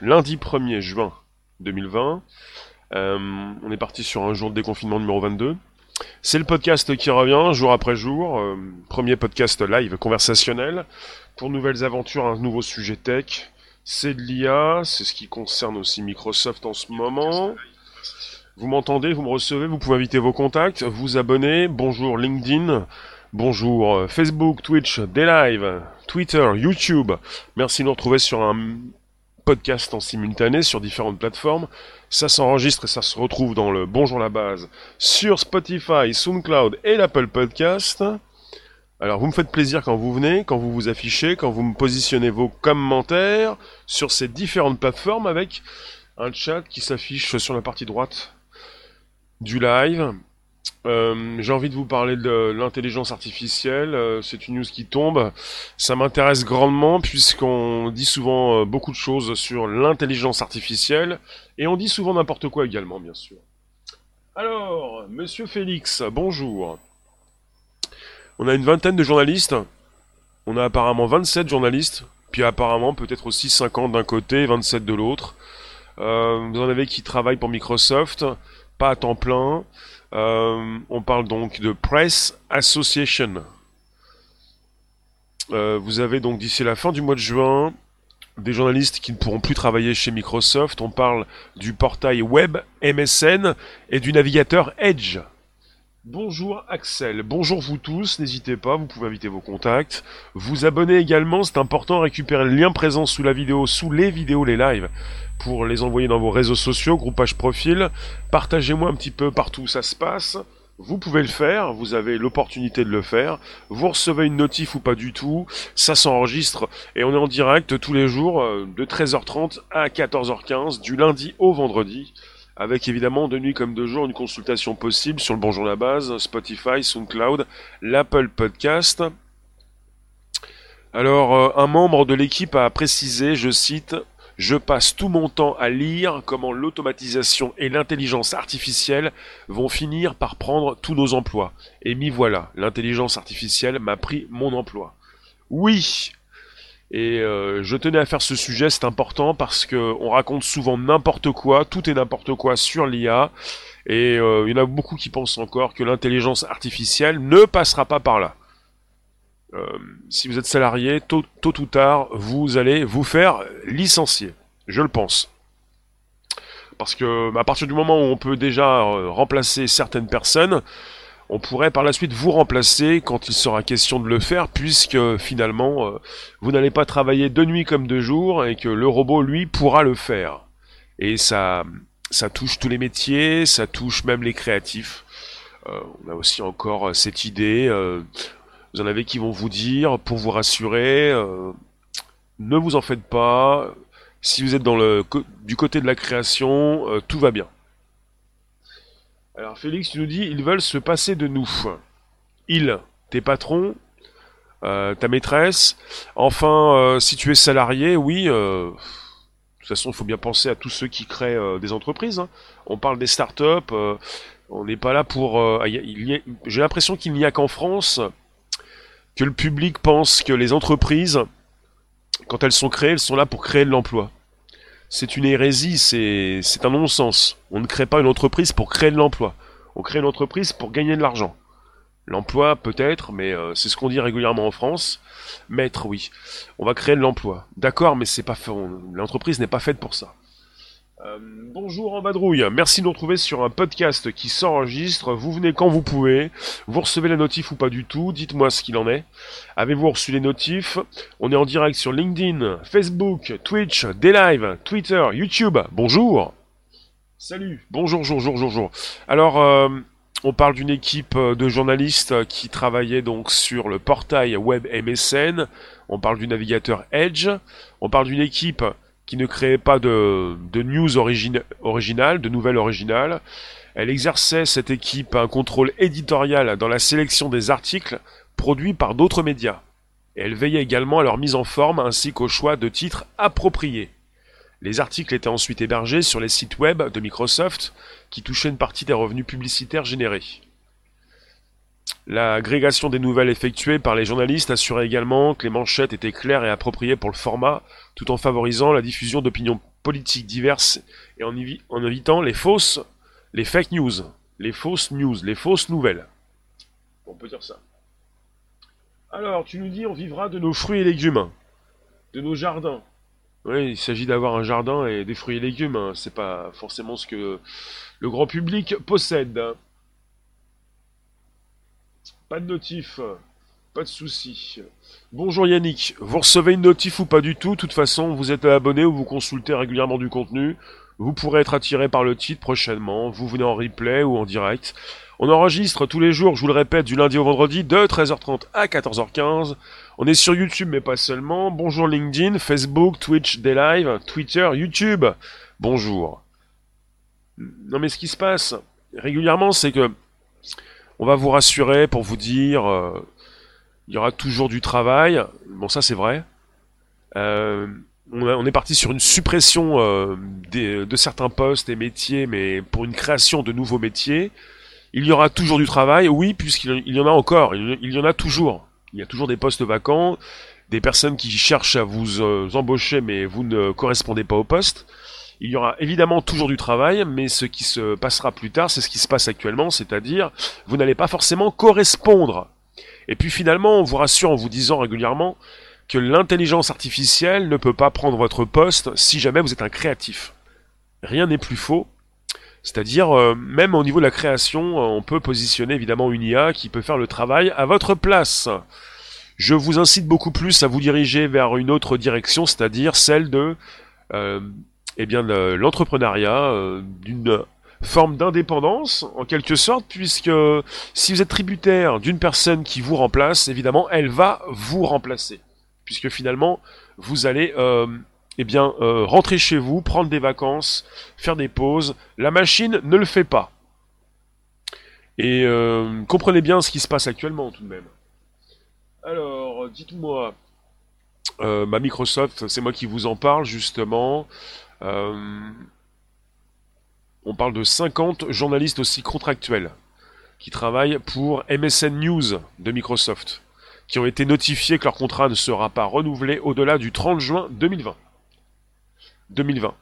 lundi 1er juin 2020. Euh, on est parti sur un jour de déconfinement numéro 22. C'est le podcast qui revient jour après jour. euh, premier podcast live conversationnel pour nouvelles aventures, un nouveau sujet tech. C'est de l'IA, c'est ce qui concerne aussi Microsoft en ce moment. Vous m'entendez, vous me recevez, vous pouvez inviter vos contacts, vous abonner. Bonjour LinkedIn, bonjour euh, Facebook, Twitch, des lives, Twitter, YouTube. Merci de nous retrouver sur un podcast en simultané sur différentes plateformes. Ça s'enregistre et ça se retrouve dans le Bonjour la base sur Spotify, SoundCloud et l'Apple Podcast. Alors vous me faites plaisir quand vous venez, quand vous vous affichez, quand vous me positionnez vos commentaires sur ces différentes plateformes avec un chat qui s'affiche sur la partie droite du live. Euh, J'ai envie de vous parler de l'intelligence artificielle. euh, C'est une news qui tombe. Ça m'intéresse grandement puisqu'on dit souvent euh, beaucoup de choses sur l'intelligence artificielle et on dit souvent n'importe quoi également, bien sûr. Alors, Monsieur Félix, bonjour. On a une vingtaine de journalistes. On a apparemment 27 journalistes. Puis apparemment peut-être aussi 50 d'un côté, 27 de l'autre. Vous en avez qui travaillent pour Microsoft, pas à temps plein. Euh, on parle donc de Press Association. Euh, vous avez donc d'ici la fin du mois de juin des journalistes qui ne pourront plus travailler chez Microsoft. On parle du portail web MSN et du navigateur Edge. Bonjour Axel, bonjour vous tous, n'hésitez pas, vous pouvez inviter vos contacts. Vous abonner également, c'est important, récupérer le lien présent sous la vidéo, sous les vidéos, les lives, pour les envoyer dans vos réseaux sociaux, groupage profil. Partagez-moi un petit peu partout où ça se passe. Vous pouvez le faire, vous avez l'opportunité de le faire. Vous recevez une notif ou pas du tout, ça s'enregistre et on est en direct tous les jours euh, de 13h30 à 14h15, du lundi au vendredi avec évidemment de nuit comme de jour une consultation possible sur le Bonjour la base, Spotify, SoundCloud, l'Apple Podcast. Alors, euh, un membre de l'équipe a précisé, je cite, Je passe tout mon temps à lire comment l'automatisation et l'intelligence artificielle vont finir par prendre tous nos emplois. Et m'y voilà, l'intelligence artificielle m'a pris mon emploi. Oui, et euh, je tenais à faire ce sujet, c'est important parce que on raconte souvent n'importe quoi, tout est n'importe quoi sur l'IA, et euh, il y en a beaucoup qui pensent encore que l'intelligence artificielle ne passera pas par là. Euh, si vous êtes salarié, tôt, tôt ou tard, vous allez vous faire licencier, je le pense. Parce que à partir du moment où on peut déjà euh, remplacer certaines personnes, on pourrait par la suite vous remplacer quand il sera question de le faire, puisque finalement, euh, vous n'allez pas travailler de nuit comme de jour, et que le robot, lui, pourra le faire. Et ça, touche tous les métiers, ça touche même les créatifs. Euh, on a aussi encore euh, cette idée, vous en avez qui vont vous dire, pour vous rassurer, ne vous en faites pas, si vous êtes dans le, du côté de la création, tout va bien. Alors Félix, tu nous dis, ils veulent se passer de nous. Ils, tes patrons, euh, ta maîtresse. Enfin, euh, si tu es salarié, oui. euh, de toute façon, il faut bien penser à tous ceux qui créent des entreprises. hein. On parle des startups. on n'est pas là pour. J'ai l'impression qu'il n'y a qu'en France que le public pense que les entreprises, quand elles sont créées, elles sont là pour créer de l'emploi. C'est une hérésie, c'est un non-sens. On ne crée pas une entreprise pour créer de l'emploi. On crée une entreprise pour gagner de l'argent. L'emploi, peut-être, mais euh, c'est ce qu'on dit régulièrement en France. Maître, oui. On va créer de l'emploi. D'accord, mais c'est pas L'entreprise n'est pas faite pour ça. Euh, bonjour en badrouille. Merci de nous retrouver sur un podcast qui s'enregistre. Vous venez quand vous pouvez. Vous recevez la notif ou pas du tout. Dites-moi ce qu'il en est. Avez-vous reçu les notifs? On est en direct sur LinkedIn, Facebook, Twitch, des lives, Twitter, YouTube. Bonjour. Salut. Bonjour, bonjour, bonjour, bonjour. Alors, euh, on parle d'une équipe euh, de journalistes qui travaillait donc sur le portail web MSN. On parle du navigateur Edge. On parle d'une équipe qui ne créait pas de, news originales, de nouvelles originales. Elle exerçait, cette équipe, un contrôle éditorial dans la sélection des articles produits par d'autres médias. Elle veillait également à leur mise en forme ainsi qu'au choix de titres appropriés. Les articles étaient ensuite hébergés sur les sites web de Microsoft qui touchaient une partie des revenus publicitaires générés. L'agrégation des nouvelles effectuées par les journalistes assurait également que les manchettes étaient claires et appropriées pour le format, tout en favorisant la diffusion d'opinions politiques diverses et en, évitant les fausses, les fake news, les fausses news, les fausses nouvelles. On peut dire ça. Alors, tu nous dis, on vivra de nos fruits et légumes, de nos jardins. Oui, il s'agit d'avoir un jardin et des fruits et légumes. Hein. C'est pas forcément ce que le grand public possède. Pas de notif, pas de souci. Bonjour Yannick, vous recevez une notif ou pas du tout, de toute façon vous êtes abonné ou vous consultez régulièrement du contenu, vous pourrez être attiré par le titre prochainement, vous venez en replay ou en direct. On enregistre tous les jours, je vous le répète, du lundi au vendredi de 13h30 à 14h15. On est sur YouTube mais pas seulement. Bonjour LinkedIn, Facebook, Twitch, des lives, Twitter, YouTube. Bonjour. Non mais ce qui se passe régulièrement c'est que on va vous rassurer pour vous dire euh, il y aura toujours du travail. Bon, ça c'est vrai. Euh, on, est parti sur une suppression euh, de certains postes et métiers, mais pour une création de nouveaux métiers. Il y aura toujours du travail, oui, puisqu'il y en a encore. Il y en a toujours. Il y a toujours des postes vacants, des personnes qui cherchent à vous embaucher, mais vous ne correspondez pas au poste. Il y aura évidemment toujours du travail, mais ce qui se passera plus tard, c'est ce qui se passe actuellement, c'est-à-dire vous n'allez pas forcément correspondre. Et puis finalement, on vous rassure en vous disant régulièrement que l'intelligence artificielle ne peut pas prendre votre poste si jamais vous êtes un créatif. Rien n'est plus faux. C'est-à-dire, euh, même au niveau de la création, euh, on peut positionner évidemment une IA qui peut faire le travail à votre place. Je vous incite beaucoup plus à vous diriger vers une autre direction, c'est-à-dire celle de euh, eh bien l'entrepreneuriat euh, d'une forme d'indépendance en quelque sorte puisque si vous êtes tributaire d'une personne qui vous remplace évidemment elle va vous remplacer. Puisque finalement vous allez euh, eh bien euh, rentrer chez vous prendre des vacances faire des pauses. La machine ne le fait pas. Et comprenez bien ce qui se passe actuellement tout de même. Alors dites-moi ma Microsoft c'est moi qui vous en parle justement on parle de 50 journalistes aussi contractuels qui travaillent pour MSN News de Microsoft, qui ont été notifiés que leur contrat ne sera pas renouvelé au-delà du 30 juin 2020. 2020.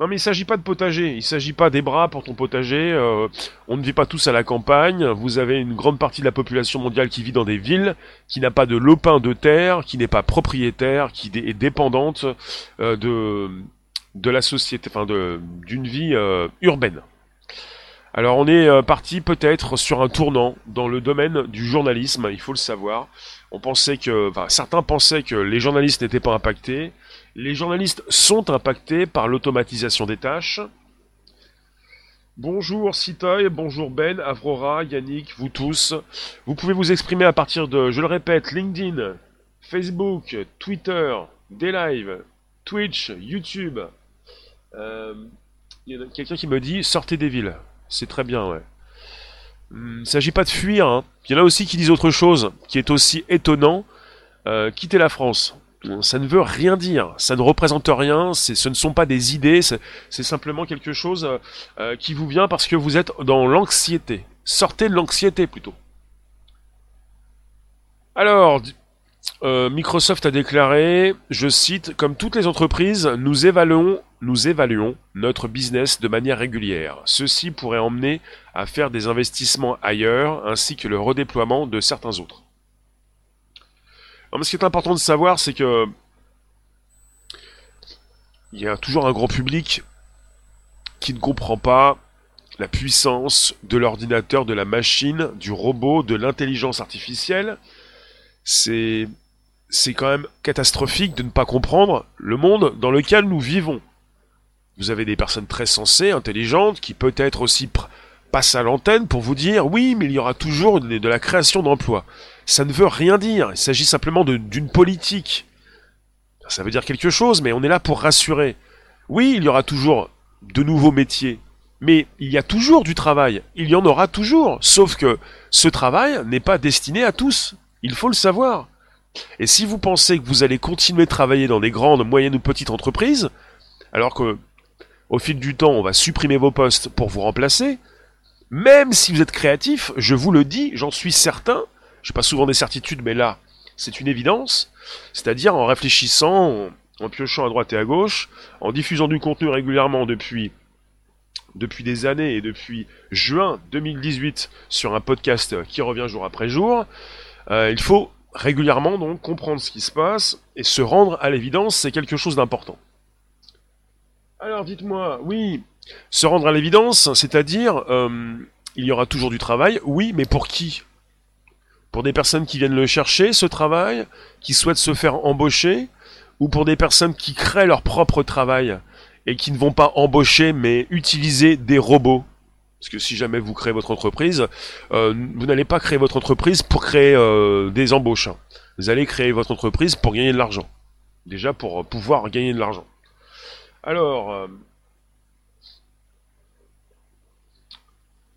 Non mais il ne s'agit pas de potager, il ne s'agit pas des bras pour ton potager, euh, on ne vit pas tous à la campagne, vous avez une grande partie de la population mondiale qui vit dans des villes, qui n'a pas de lopin de terre, qui n'est pas propriétaire, qui est dépendante euh, de, de la société, enfin d'une vie euh, urbaine. Alors on est euh, parti peut-être sur un tournant dans le domaine du journalisme, il faut le savoir. On pensait que, enfin, certains pensaient que les journalistes n'étaient pas impactés. Les journalistes sont impactés par l'automatisation des tâches. Bonjour Citoy, bonjour Ben, Avrora, Yannick, vous tous. Vous pouvez vous exprimer à partir de, je le répète, LinkedIn, Facebook, Twitter, des Twitch, YouTube, il y a quelqu'un qui me dit sortez des villes. C'est très bien, ouais. Hmm, il ne s'agit pas de fuir. Hein. Il y en a aussi qui disent autre chose, qui est aussi étonnant. Euh, quitter la France. Ça ne veut rien dire. Ça ne représente rien. Ce ne sont pas des idées. C'est simplement quelque chose euh, qui vous vient parce que vous êtes dans l'anxiété. Sortez de l'anxiété plutôt. Alors, euh, Microsoft a déclaré, je cite, comme toutes les entreprises, nous évaluons, nous évaluons notre business de manière régulière. Ceci pourrait emmener à faire des investissements ailleurs, ainsi que le redéploiement de certains autres. ce qui est important de savoir, c'est que il y a toujours un grand public qui ne comprend pas la puissance de l'ordinateur, de la machine, du robot, de l'intelligence artificielle, c'est quand même catastrophique de ne pas comprendre le monde dans lequel nous vivons. Vous avez des personnes très sensées, intelligentes, qui peut-être aussi passent à l'antenne pour vous dire oui, mais il y aura toujours de, la création d'emplois. Ça ne veut rien dire, il s'agit simplement d'une politique. Ça veut dire quelque chose, mais on est là pour rassurer. Oui, il y aura toujours de nouveaux métiers, mais il y a toujours du travail, il y en aura toujours, sauf que ce travail n'est pas destiné à tous. Il faut le savoir. Et si vous pensez que vous allez continuer de travailler dans des grandes, moyennes ou petites entreprises, alors que au fil du temps on va supprimer vos postes pour vous remplacer, même si vous êtes créatif, je vous le dis, j'en suis certain, j'ai pas souvent des certitudes, mais là, c'est une évidence, c'est-à-dire en réfléchissant, en, piochant à droite et à gauche, en diffusant du contenu régulièrement depuis depuis des années et depuis juin 2018 sur un podcast qui revient jour après jour, euh, il faut régulièrement donc comprendre ce qui se passe et se rendre à l'évidence, c'est quelque chose d'important. Alors dites-moi, oui, se rendre à l'évidence, c'est-à-dire euh, il y aura toujours du travail, oui, mais pour qui? Pour des personnes qui viennent le chercher, ce travail, qui souhaitent se faire embaucher, ou pour des personnes qui créent leur propre travail et qui ne vont pas embaucher mais utiliser des robots? Parce que si jamais vous créez votre entreprise, euh, vous n'allez pas créer votre entreprise pour créer euh, des embauches. Vous allez créer votre entreprise pour gagner de l'argent. Déjà pour pouvoir gagner de l'argent. Alors, euh,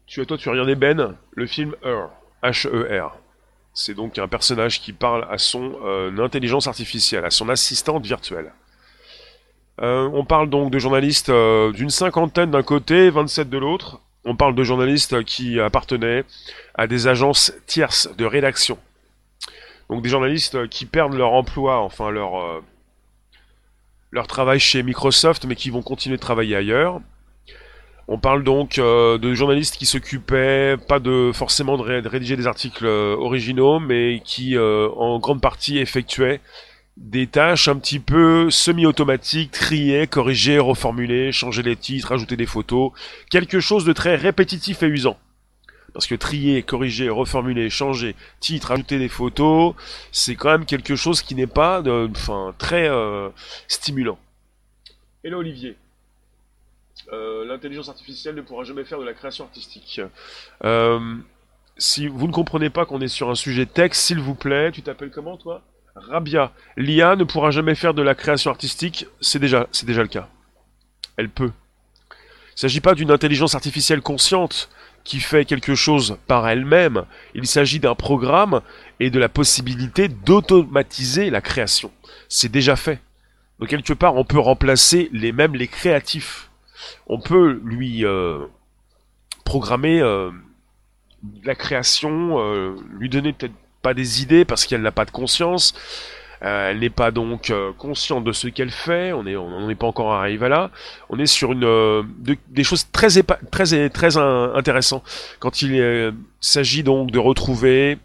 tu as toi tu as regardé Ben, le film Her, H-E-R. C'est donc un personnage qui parle à son intelligence artificielle, à son assistante virtuelle. on parle donc de journalistes d'une cinquantaine d'un côté, 27 de l'autre, on parle de journalistes qui appartenaient à des agences tierces de rédaction. Donc des journalistes qui perdent leur emploi, enfin leur, euh, leur travail chez Microsoft, mais qui vont continuer de travailler ailleurs. On parle donc euh, de journalistes qui s'occupaient pas de forcément de, rédiger des articles euh, originaux, mais qui en grande partie effectuaient des tâches un petit peu semi-automatiques, trier, corriger, reformuler, changer les titres, ajouter des photos, quelque chose de très répétitif et usant. Parce que trier, corriger, reformuler, changer, titre, ajouter des photos, c'est quand même quelque chose qui n'est pas, de, enfin, très euh, stimulant. Hello Olivier. Euh, l'intelligence artificielle ne pourra jamais faire de la création artistique. Euh, si vous ne comprenez pas qu'on est sur un sujet texte, s'il vous plaît, tu t'appelles comment toi? Rabia, l'IA ne pourra jamais faire de la création artistique, c'est déjà, c'est déjà le cas. Elle peut. Il ne s'agit pas d'une intelligence artificielle consciente qui fait quelque chose par elle-même, il s'agit d'un programme et de la possibilité d'automatiser la création. C'est déjà fait. Donc quelque part, on peut remplacer les mêmes les créatifs. On peut lui euh, programmer euh, la création, euh, lui donner peut-être pas des idées parce qu'elle n'a pas de conscience. Euh, elle n'est pas donc euh, consciente de ce qu'elle fait. On est, on n'est pas encore arrivé là. On est sur euh, des choses très très quand il s'agit donc de retrouver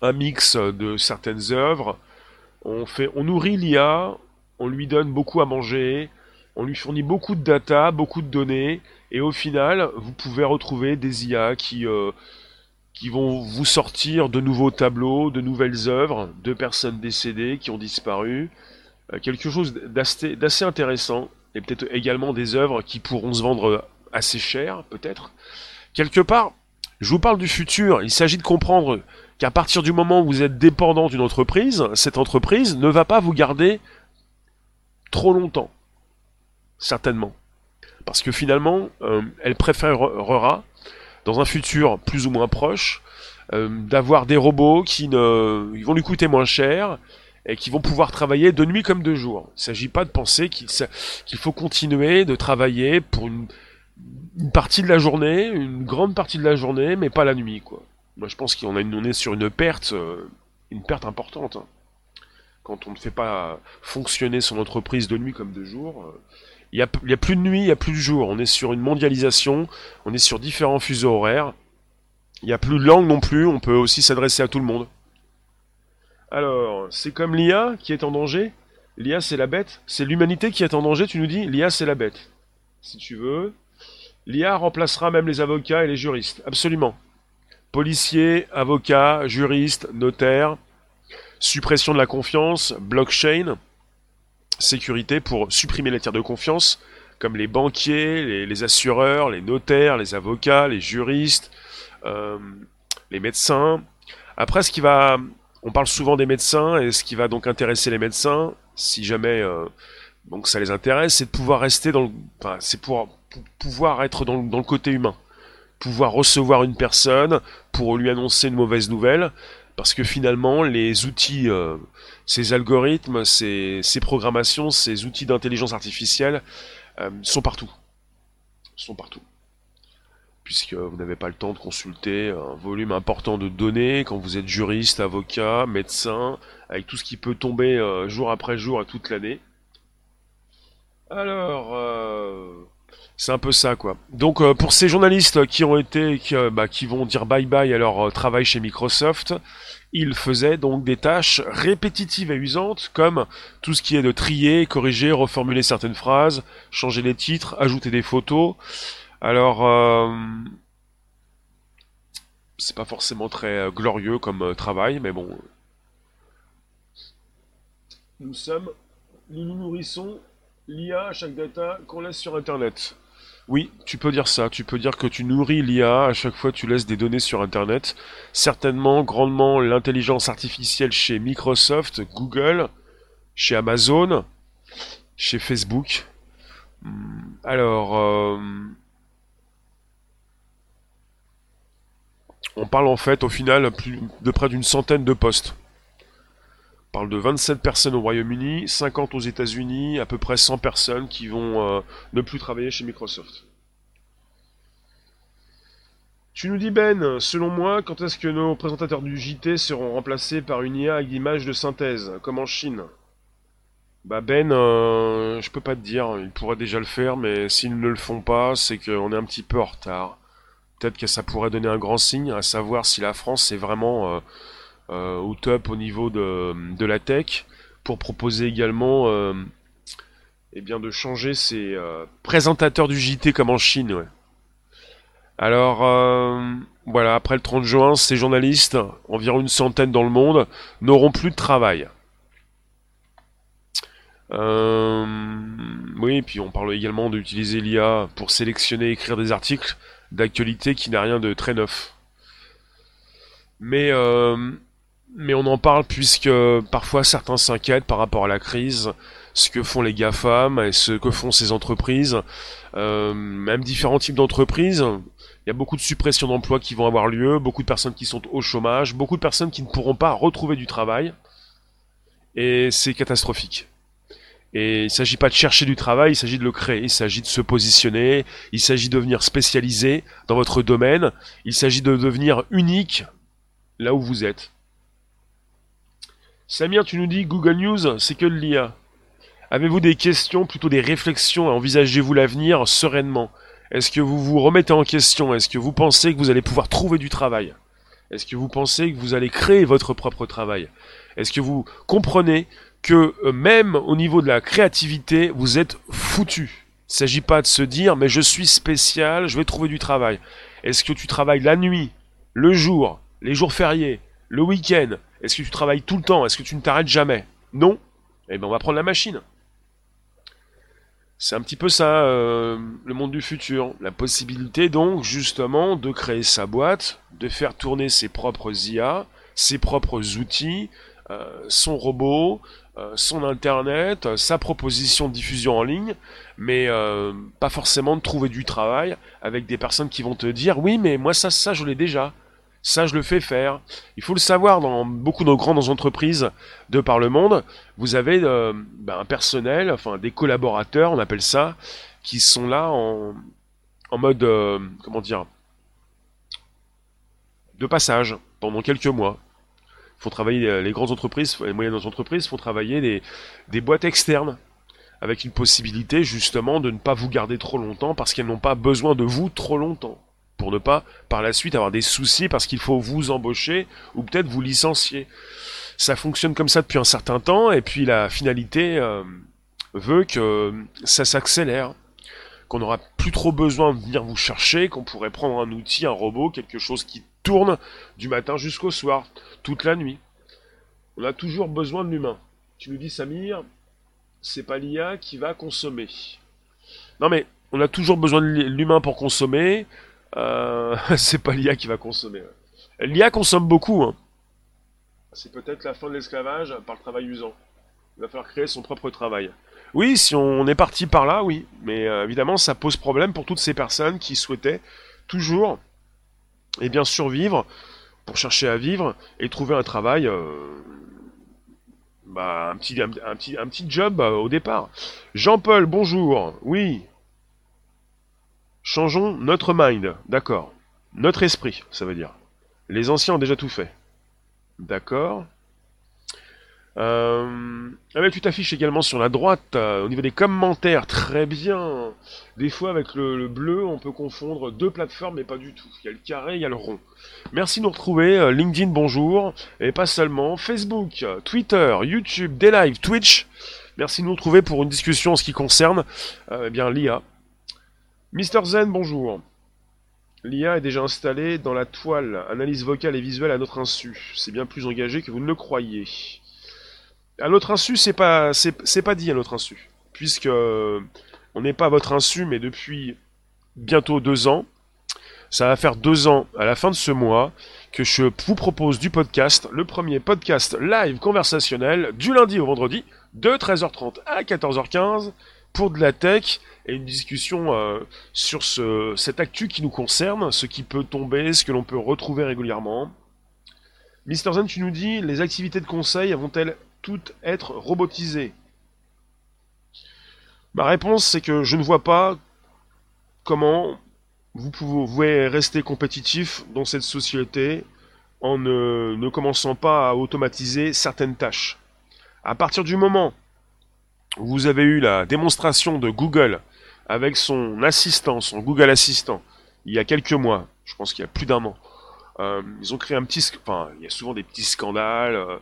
un mix de certaines œuvres. On on nourrit l'IA, on lui donne beaucoup à manger, on lui fournit beaucoup de data, beaucoup de données, et au final, vous pouvez retrouver des IA qui qui vont vous sortir de nouveaux tableaux, de nouvelles œuvres, de personnes décédées qui ont disparu, euh, quelque chose d'assez intéressant, et peut-être également des œuvres qui pourront se vendre assez cher, peut-être. Quelque part, je vous parle du futur, il s'agit de comprendre qu'à partir du moment où vous êtes dépendant d'une entreprise, cette entreprise ne va pas vous garder trop longtemps, certainement. Parce que finalement, euh, elle préférera dans un futur plus ou moins proche, euh, d'avoir des robots qui ne, ils vont lui coûter moins cher et qui vont pouvoir travailler de nuit comme de jour. Il ne s'agit pas de penser qu'il faut continuer de travailler pour une, partie de la journée, une grande partie de la journée, mais pas la nuit, quoi. Moi, je pense qu'on on est sur une perte, euh, une perte importante. Hein. Quand on ne fait pas fonctionner son entreprise de nuit comme de jour, euh, il y, a, plus de nuit, il y a plus de jour. On est sur une mondialisation, on est sur différents fuseaux horaires. Il n'y a plus de langue non plus, on peut aussi s'adresser à tout le monde. Alors, c'est comme l'IA qui est en danger L'IA c'est la bête C'est l'humanité qui est en danger, tu nous dis? L'IA c'est la bête. Si tu veux. L'IA remplacera même les avocats et les juristes. Absolument. Policiers, avocats, juristes, notaires, suppression de la confiance, blockchain sécurité pour supprimer les tiers de confiance, comme les banquiers, les, assureurs, les notaires, les avocats, les juristes, euh, les médecins. Après, ce qui va, on parle souvent des médecins et ce qui va donc intéresser les médecins, si jamais euh, donc ça les intéresse, c'est de pouvoir rester dans, enfin, c'est pour, pouvoir être dans le côté humain, pouvoir recevoir une personne pour lui annoncer une mauvaise nouvelle, parce que finalement les outils, euh, ces algorithmes, ces, programmations, ces outils d'intelligence artificielle euh, sont partout. Sont partout. puisque vous n'avez pas le temps de consulter un volume important de données quand vous êtes juriste, avocat, médecin, avec tout ce qui peut tomber euh, jour après jour à toute l'année. Alors, euh, c'est un peu ça quoi. Donc euh, pour ces journalistes qui ont été, qui, bah, qui vont dire bye bye à leur travail chez Microsoft, ils faisaient donc des tâches répétitives et usantes comme tout ce qui est de trier, corriger, reformuler certaines phrases, changer les titres, ajouter des photos. Alors, euh, c'est pas forcément très euh, glorieux comme euh, travail, mais bon. Nous sommes, nous nous nourrissons l'IA chaque data qu'on laisse sur Internet. Oui, tu peux dire ça. Tu peux dire que tu nourris l'IA à chaque fois que tu laisses des données sur Internet. Certainement, grandement, l'intelligence artificielle chez Microsoft, Google, chez Amazon, chez Facebook. Hmm, alors, On parle en fait au final de près d'une centaine de postes. Parle de 27 personnes au Royaume-Uni, 50 aux États-Unis, à peu près 100 personnes qui vont euh, ne plus travailler chez Microsoft. Tu nous dis Ben, selon moi, quand est-ce que nos présentateurs du JT seront remplacés par une IA avec images de synthèse, comme en Chine? Bah Ben, euh, je peux pas te dire, ils pourraient déjà le faire, mais s'ils ne le font pas, c'est qu'on est un petit peu en retard peut-être que ça pourrait donner un grand signe, à savoir si la France est vraiment euh, au top au niveau de, la tech, pour proposer également euh, eh bien de changer ses présentateurs du JT comme en Chine. Alors voilà, après le 30 juin, ces journalistes, environ une centaine dans le monde, n'auront plus de travail. oui, puis on parle également d'utiliser l'IA pour sélectionner et écrire des articles d'actualité qui n'a rien de très neuf. Mais, euh, mais on en parle puisque parfois certains s'inquiètent par rapport à la crise, ce que font les GAFAM et ce que font ces entreprises, euh, même différents types d'entreprises. Il y a beaucoup de suppressions d'emplois qui vont avoir lieu, beaucoup de personnes qui sont au chômage, beaucoup de personnes qui ne pourront pas retrouver du travail. Et c'est catastrophique. Et il ne s'agit pas de chercher du travail, il s'agit de le créer, il s'agit de se positionner, il s'agit de devenir spécialisé dans votre domaine, il s'agit de devenir unique là où vous êtes. Samir, tu nous dis Google News, c'est que de l'IA. Avez-vous des questions, plutôt des réflexions, envisagez-vous l'avenir sereinement? Est-ce que vous vous remettez en question? Est-ce que vous pensez que vous allez pouvoir trouver du travail? Est-ce que vous pensez que vous allez créer votre propre travail? Est-ce que vous comprenez que euh, même au niveau de la créativité, vous êtes foutu? Il ne s'agit pas de se dire mais je suis spécial, je vais trouver du travail. Est-ce que tu travailles la nuit, le jour, les jours fériés, le week-end Est-ce que tu travailles tout le temps? Est-ce que tu ne t'arrêtes jamais? Non Eh bien on va prendre la machine. C'est un petit peu ça, euh, le monde du futur. La possibilité donc justement de créer sa boîte, de faire tourner ses propres IA, ses propres outils, euh, son robot, euh, son internet, sa proposition de diffusion en ligne, mais pas forcément de trouver du travail avec des personnes qui vont te dire oui mais moi ça ça je l'ai déjà. Ça, je le fais faire. Il faut le savoir, dans beaucoup de grandes entreprises de par le monde, vous avez ben, un personnel, enfin des collaborateurs, on appelle ça, qui sont là en, mode, comment dire, de passage pendant quelques mois. Font travailler euh, les grandes entreprises, les moyennes entreprises font travailler des boîtes externes avec une possibilité justement de ne pas vous garder trop longtemps parce qu'elles n'ont pas besoin de vous trop longtemps pour ne pas par la suite avoir des soucis parce qu'il faut vous embaucher ou peut-être vous licencier. Ça fonctionne comme ça depuis un certain temps et puis la finalité euh, veut que ça s'accélère, qu'on n'aura plus trop besoin de venir vous chercher, qu'on pourrait prendre un outil, un robot, quelque chose qui tourne du matin jusqu'au soir toute la nuit. On a toujours besoin de l'humain. Tu nous dis, Samir, c'est pas l'IA qui va consommer. Non mais, on a toujours besoin de l'humain pour consommer. Euh, c'est pas l'IA qui va consommer. L'IA consomme beaucoup. Hein. C'est peut-être la fin de l'esclavage par le travail usant. Il va falloir créer son propre travail. Oui, si on est parti par là, oui. Mais euh, évidemment, ça pose problème pour toutes ces personnes qui souhaitaient toujours eh bien, survivre pour chercher à vivre et trouver un travail, euh, bah, un, petit, un, petit, un petit job euh, au départ. Jean-Paul, bonjour. Oui. Changeons notre mind, d'accord. Notre esprit, ça veut dire. Les anciens ont déjà tout fait. D'accord. Euh, ah tu t'affiches également sur la droite euh, au niveau des commentaires, très bien. Des fois avec le, bleu, on peut confondre deux plateformes, mais pas du tout. Il y a le carré, il y a le rond. Merci de nous retrouver. Euh, LinkedIn, bonjour. Et pas seulement. Facebook, Twitter, YouTube, des Twitch. Merci de nous retrouver pour une discussion en ce qui concerne eh bien l'IA. Mister Zen, bonjour. L'IA est déjà installée dans la toile, analyse vocale et visuelle à notre insu. C'est bien plus engagé que vous ne le croyez. À notre insu, c'est pas, c'est, pas dit à notre insu, puisque euh, on n'est pas à votre insu, mais depuis bientôt deux ans, ça va faire deux ans à la fin de ce mois que je vous propose du podcast, le premier podcast live conversationnel du lundi au vendredi de 13h30 à 14h15 pour de la tech et une discussion euh, sur ce, cette actu qui nous concerne, ce qui peut tomber, ce que l'on peut retrouver régulièrement. Mister Zen, tu nous dis, les activités de conseil vont-elles toutes être robotisées? Ma réponse, c'est que je ne vois pas comment vous pouvez rester compétitif dans cette société en ne, ne commençant pas à automatiser certaines tâches. À partir du moment vous avez eu la démonstration de Google avec son assistant, son Google Assistant, il y a quelques mois, je pense qu'il y a plus d'un an, euh, ils ont créé un petit, enfin, il y a souvent des petits scandales. Euh,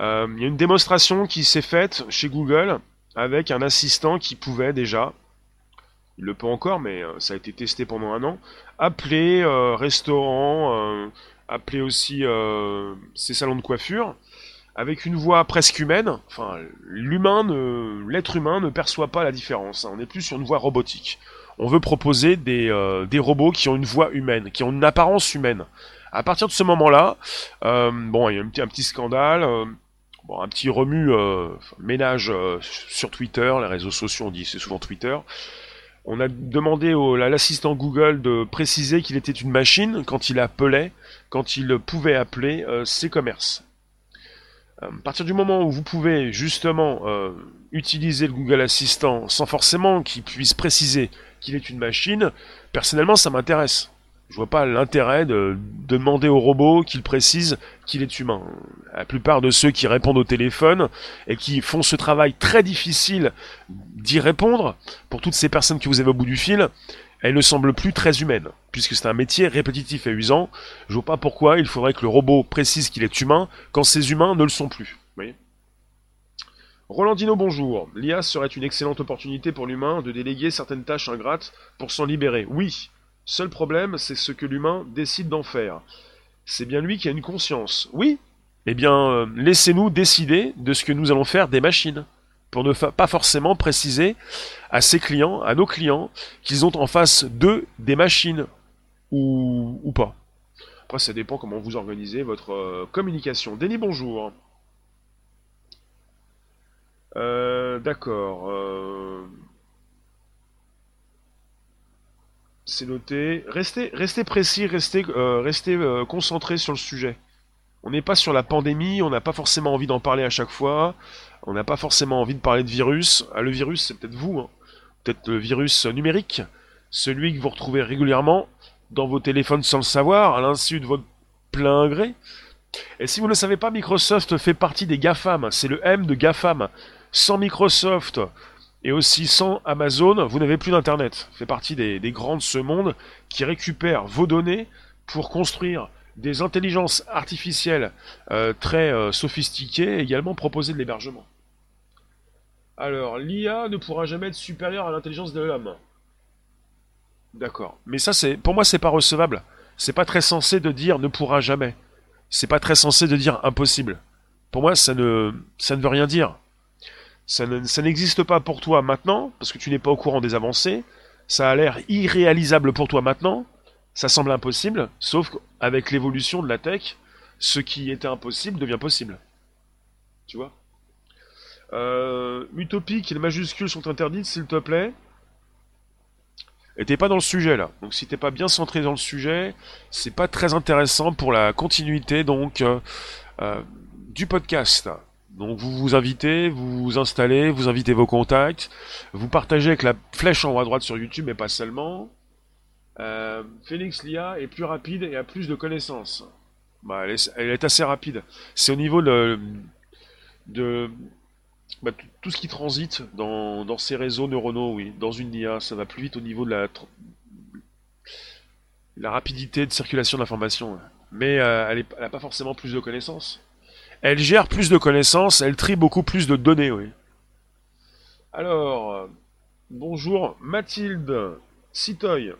euh, il y a une démonstration qui s'est faite chez Google avec un assistant qui pouvait déjà, il le peut encore, mais ça a été testé pendant un an, appeler restaurant, appeler aussi ses salons de coiffure avec une voix presque humaine. Enfin, l'humain, l'être humain ne perçoit pas la différence. Hein. On est plus sur une voix robotique. On veut proposer des, des robots qui ont une voix humaine, qui ont une apparence humaine. À partir de ce moment-là, euh, bon, il y a un petit, scandale, euh, bon, un petit remue euh, ménage sur Twitter, les réseaux sociaux, on dit c'est souvent Twitter. On a demandé à l'assistant Google de préciser qu'il était une machine quand il appelait, quand il pouvait appeler ses commerces. À partir du moment où vous pouvez justement utiliser le Google Assistant sans forcément qu'il puisse préciser qu'il est une machine, personnellement ça m'intéresse. Je vois pas l'intérêt de, demander au robot qu'il précise qu'il est humain. La plupart de ceux qui répondent au téléphone et qui font ce travail très difficile d'y répondre, pour toutes ces personnes que vous avez au bout du fil, elles ne semblent plus très humaines, puisque c'est un métier répétitif et usant. Je vois pas pourquoi il faudrait que le robot précise qu'il est humain quand ces humains ne le sont plus. Vous Rolandino, bonjour. L'IA serait une excellente opportunité pour l'humain de déléguer certaines tâches ingrates pour s'en libérer. Oui, Seul problème, c'est ce que l'humain décide d'en faire. C'est bien lui qui a une conscience. Oui Eh bien, euh, laissez-nous décider de ce que nous allons faire des machines. Pour ne pas forcément préciser à ses clients, à nos clients, qu'ils ont en face d'eux des machines. Ou, pas. Après, ça dépend comment vous organisez votre euh, communication. Denis, bonjour. Euh, D'accord. Euh, C'est noté. Restez, restez précis, restez, euh, restez concentré sur le sujet. On n'est pas sur la pandémie, on n'a pas forcément envie d'en parler à chaque fois. On n'a pas forcément envie de parler de virus. Ah, le virus, c'est peut-être vous. Hein. Peut-être le virus numérique. Celui que vous retrouvez régulièrement dans vos téléphones sans le savoir, à l'insu de votre plein gré. Et si vous ne le savez pas, Microsoft fait partie des GAFAM. C'est le M de GAFAM. Sans Microsoft, et aussi sans Amazon, vous n'avez plus d'Internet. fait partie des, grands de ce monde qui récupèrent vos données pour construire des intelligences artificielles euh, très euh, sophistiquées également proposer de l'hébergement. Alors, l'IA ne pourra jamais être supérieure à l'intelligence de l'homme. D'accord. Mais ça, c'est, pour moi, c'est pas recevable. C'est pas très sensé de dire ne pourra jamais. C'est pas très sensé de dire impossible. Pour moi, ça ne, ça ne veut rien dire ça n'existe pas pour toi maintenant, parce que tu n'es pas au courant des avancées, ça a l'air irréalisable pour toi maintenant, ça semble impossible, sauf qu'avec l'évolution de la tech, ce qui était impossible devient possible. Tu vois? Euh, Utopique et les majuscules sont interdites, s'il te plaît. Et t'es pas dans le sujet là. Donc si t'es pas bien centré dans le sujet, c'est pas très intéressant pour la continuité donc euh, euh, du podcast. Donc vous vous invitez, vous vous installez, vous invitez vos contacts, vous partagez avec la flèche en haut à droite sur YouTube, mais pas seulement. Euh, Félix Lia est plus rapide et a plus de connaissances. Bah, elle, est, assez rapide. C'est au niveau de, de bah, tout ce qui transite dans, ces réseaux neuronaux, oui. Dans une IA, ça va plus vite au niveau de la, la rapidité de circulation d'informations. Mais euh, elle n'a pas forcément plus de connaissances. Elle gère plus de connaissances, elle trie beaucoup plus de données, oui. Alors, euh, bonjour Mathilde Citoy.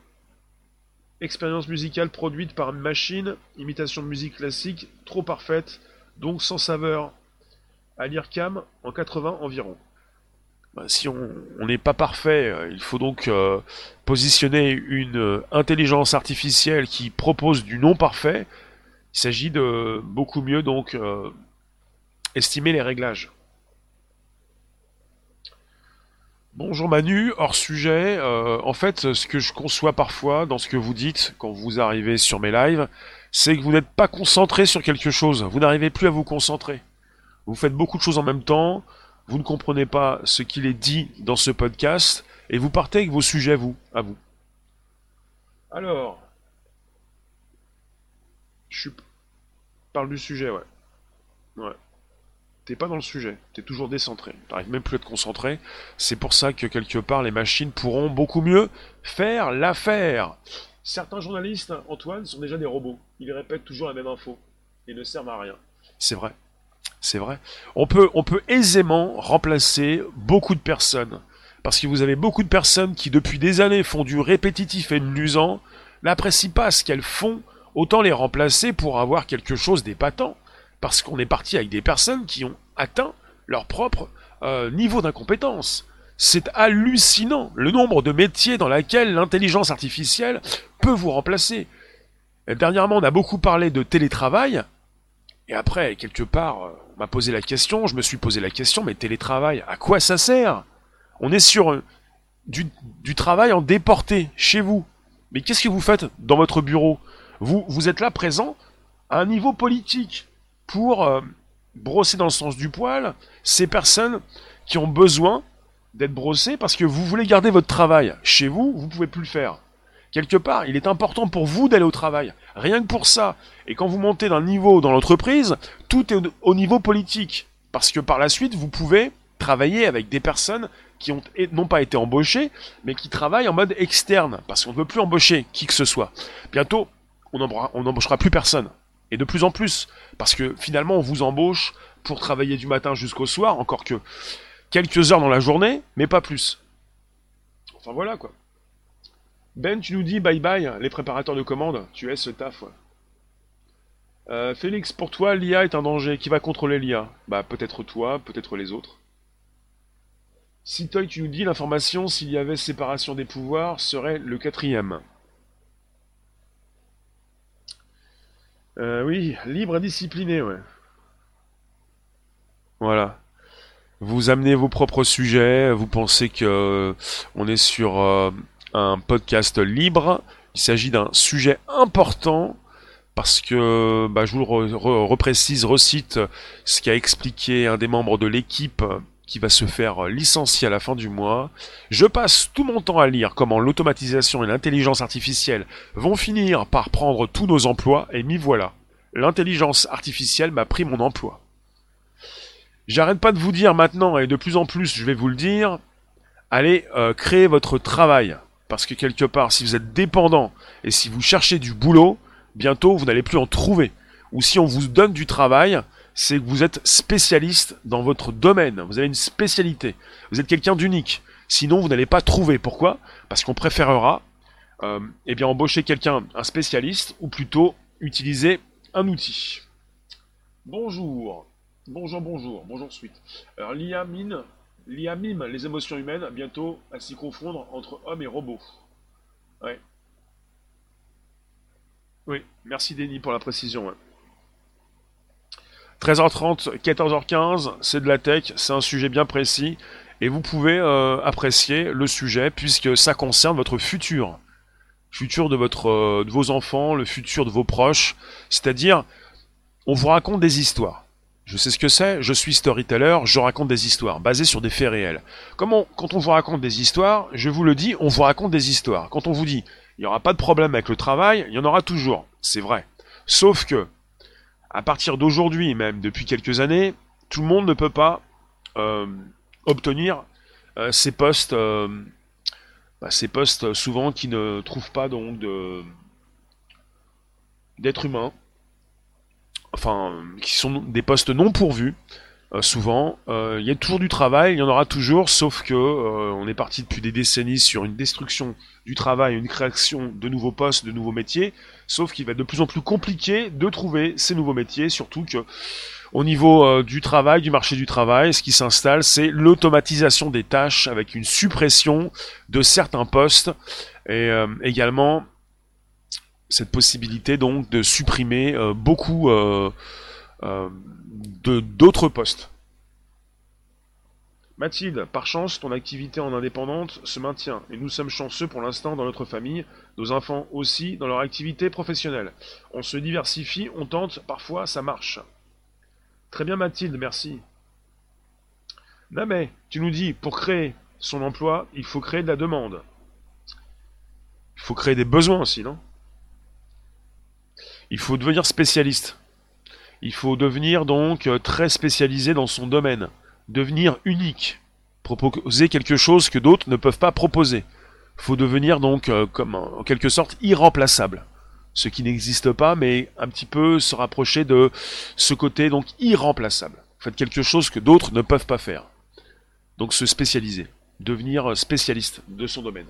Expérience musicale produite par machine, imitation de musique classique, trop parfaite, donc sans saveur. À l'IRCAM en 80 environ. Bah, si on n'est pas parfait, euh, il faut donc euh, positionner une euh, intelligence artificielle qui propose du non parfait. Il s'agit de beaucoup mieux donc estimer les réglages. Bonjour Manu, hors sujet. Euh, en fait, ce que je conçois parfois dans ce que vous dites quand vous arrivez sur mes lives, c'est que vous n'êtes pas concentré sur quelque chose. Vous n'arrivez plus à vous concentrer. Vous faites beaucoup de choses en même temps. Vous ne comprenez pas ce qu'il est dit dans ce podcast et vous partez avec vos sujets, vous, à vous. Alors, je parle du sujet, ouais. Ouais t'es pas dans le sujet, t'es toujours décentré, t'arrives même plus à te concentrer. C'est pour ça que quelque part les machines pourront beaucoup mieux faire l'affaire. Certains journalistes, Antoine, sont déjà des robots. Ils répètent toujours la même info et ne servent à rien. C'est vrai. C'est vrai. On peut, on peut aisément remplacer beaucoup de personnes. Parce que vous avez beaucoup de personnes qui, depuis des années, font du répétitif et de l'usant, n'apprécient pas ce qu'elles font, autant les remplacer pour avoir quelque chose d'épatant parce qu'on est parti avec des personnes qui ont atteint leur propre euh, niveau d'incompétence. C'est hallucinant le nombre de métiers dans lesquels l'intelligence artificielle peut vous remplacer. Dernièrement, on a beaucoup parlé de télétravail, et après, quelque part, euh, on m'a posé la question, je me suis posé la question, mais télétravail, à quoi ça sert? On est sur euh, du, du, travail en déporté, chez vous. Mais qu'est-ce que vous faites dans votre bureau? Vous, vous êtes là présent à un niveau politique pour euh, brosser dans le sens du poil ces personnes qui ont besoin d'être brossées parce que vous voulez garder votre travail chez vous, vous pouvez plus le faire. Quelque part, il est important pour vous d'aller au travail. Rien que pour ça. Et quand vous montez d'un niveau dans l'entreprise, tout est au niveau politique. Parce que par la suite, vous pouvez travailler avec des personnes qui ont n'ont pas été embauchées, mais qui travaillent en mode externe. Parce qu'on ne veut plus embaucher qui que ce soit. Bientôt, on n'embauchera plus personne. Et de plus en plus. Parce que finalement, on vous embauche pour travailler du matin jusqu'au soir, encore que quelques heures dans la journée, mais pas plus. Enfin voilà quoi. Ben, tu nous dis bye bye, les préparateurs de commandes, tu es ce taf. Euh, Félix, pour toi, l'IA est un danger. Qui va contrôler l'IA Bah peut-être toi, peut-être les autres. Citoy, tu nous dis l'information, s'il y avait séparation des pouvoirs, serait le quatrième. Euh, oui, libre et discipliné, ouais. Voilà. Vous amenez vos propres sujets, vous pensez que euh, on est sur euh, un podcast libre. Il s'agit d'un sujet important parce que bah, je vous reprécise, recite ce qu'a expliqué un des membres de l'équipe qui va se faire licencier à la fin du mois. Je passe tout mon temps à lire comment l'automatisation et l'intelligence artificielle vont finir par prendre tous nos emplois, et m'y voilà. L'intelligence artificielle m'a pris mon emploi. J'arrête pas de vous dire maintenant, et de plus en plus je vais vous le dire, allez euh, créer votre travail. Parce que quelque part, si vous êtes dépendant et si vous cherchez du boulot, bientôt vous n'allez plus en trouver. Ou si on vous donne du travail, c'est que vous êtes spécialiste dans votre domaine, vous avez une spécialité, vous êtes quelqu'un d'unique. Sinon, vous n'allez pas trouver. Pourquoi? Parce qu'on préférera euh, eh embaucher quelqu'un, un spécialiste, ou plutôt utiliser un outil. Bonjour, bonjour, bonjour, bonjour suite. Alors l'IA mine, l'IA mime les émotions humaines, bientôt à s'y confondre entre hommes et robots. Ouais. Oui, merci Denis pour la précision. 13h30, 14h15, c'est de la tech, c'est un sujet bien précis, et vous pouvez euh, apprécier le sujet puisque ça concerne votre futur. Futur de, votre, euh, de vos enfants, le futur de vos proches, c'est-à-dire, on vous raconte des histoires. Je sais ce que c'est, je suis storyteller, je raconte des histoires, basées sur des faits réels. Comment, quand on vous raconte des histoires, je vous le dis, on vous raconte des histoires. Quand on vous dit, il n'y aura pas de problème avec le travail, il y en aura toujours, c'est vrai. Sauf que, à partir d'aujourd'hui, même depuis quelques années, tout le monde ne peut pas euh, obtenir euh, ces postes, euh, bah, ces postes souvent qui ne trouvent pas donc d'êtres humains, enfin qui sont des postes non pourvus. souvent, il y a toujours du travail, il y en aura toujours, sauf que on est parti depuis des décennies sur une destruction du travail, une création de nouveaux postes, de nouveaux métiers, sauf qu'il va être de plus en plus compliqué de trouver ces nouveaux métiers, surtout que au niveau euh, du travail, du marché du travail, ce qui s'installe, c'est l'automatisation des tâches avec une suppression de certains postes et euh, également cette possibilité donc de supprimer euh, beaucoup de d'autres postes. Mathilde, par chance, ton activité en indépendante se maintient et nous sommes chanceux pour l'instant dans notre famille, nos enfants aussi dans leur activité professionnelle. On se diversifie, on tente, parfois ça marche. Très bien Mathilde, merci. Mais, tu nous dis, pour créer son emploi, il faut créer de la demande. Il faut créer des besoins aussi, non? Il faut devenir spécialiste. Il faut devenir donc très spécialisé dans son domaine. Devenir unique. Proposer quelque chose que d'autres ne peuvent pas proposer. Faut devenir donc, euh, en quelque sorte, irremplaçable ce qui n'existe pas, mais un petit peu se rapprocher de ce côté donc irremplaçable. Faites quelque chose que d'autres ne peuvent pas faire. Donc se spécialiser, devenir spécialiste de son domaine.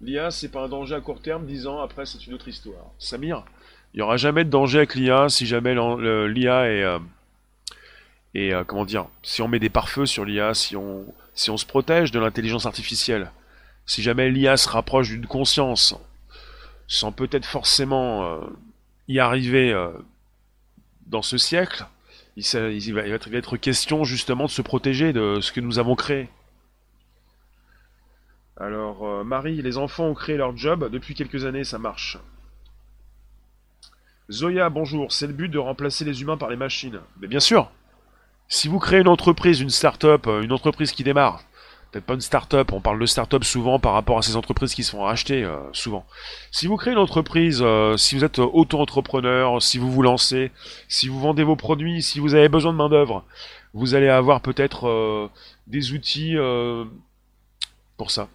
L'IA, c'est pas un danger à court terme, dix ans après, c'est une autre histoire. Samir, il n'y aura jamais de danger avec l'IA si jamais l'IA est. Et euh, comment dire Si on met des pare-feux sur l'IA, si on, si on se protège de l'intelligence artificielle, si jamais l'IA se rapproche d'une conscience, sans peut-être forcément euh, y arriver euh, dans ce siècle, il, va, être, question justement de se protéger de ce que nous avons créé. Alors, Marie, les enfants ont créé leur job, depuis quelques années ça marche. Zoya, bonjour, c'est le but de remplacer les humains par les machines. Mais bien sûr Si vous créez une entreprise, une start-up, une entreprise qui démarre, peut-être pas une start-up, on parle de start-up souvent par rapport à ces entreprises qui se font racheter euh, souvent. Si vous créez une entreprise, euh, si vous êtes auto-entrepreneur, si vous vous lancez, si vous vendez vos produits, si vous avez besoin de main-d'œuvre, vous allez avoir peut-être euh, des outils pour ça.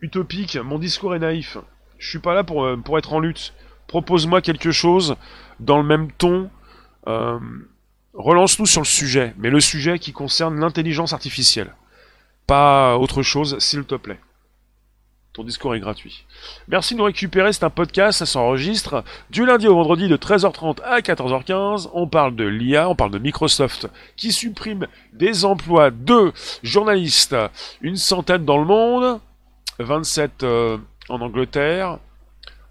Utopique, mon discours est naïf. Je suis pas là pour, pour être en lutte. Propose-moi quelque chose dans le même ton. Relance-nous sur le sujet, mais le sujet qui concerne l'intelligence artificielle pas autre chose, s'il te plaît. Ton discours est gratuit. Merci de nous récupérer, c'est un podcast, ça s'enregistre du lundi au vendredi de 13h30 à 14h15. On parle de l'IA, on parle de Microsoft qui supprime des emplois de journalistes, une centaine dans le monde, 27 euh, en Angleterre,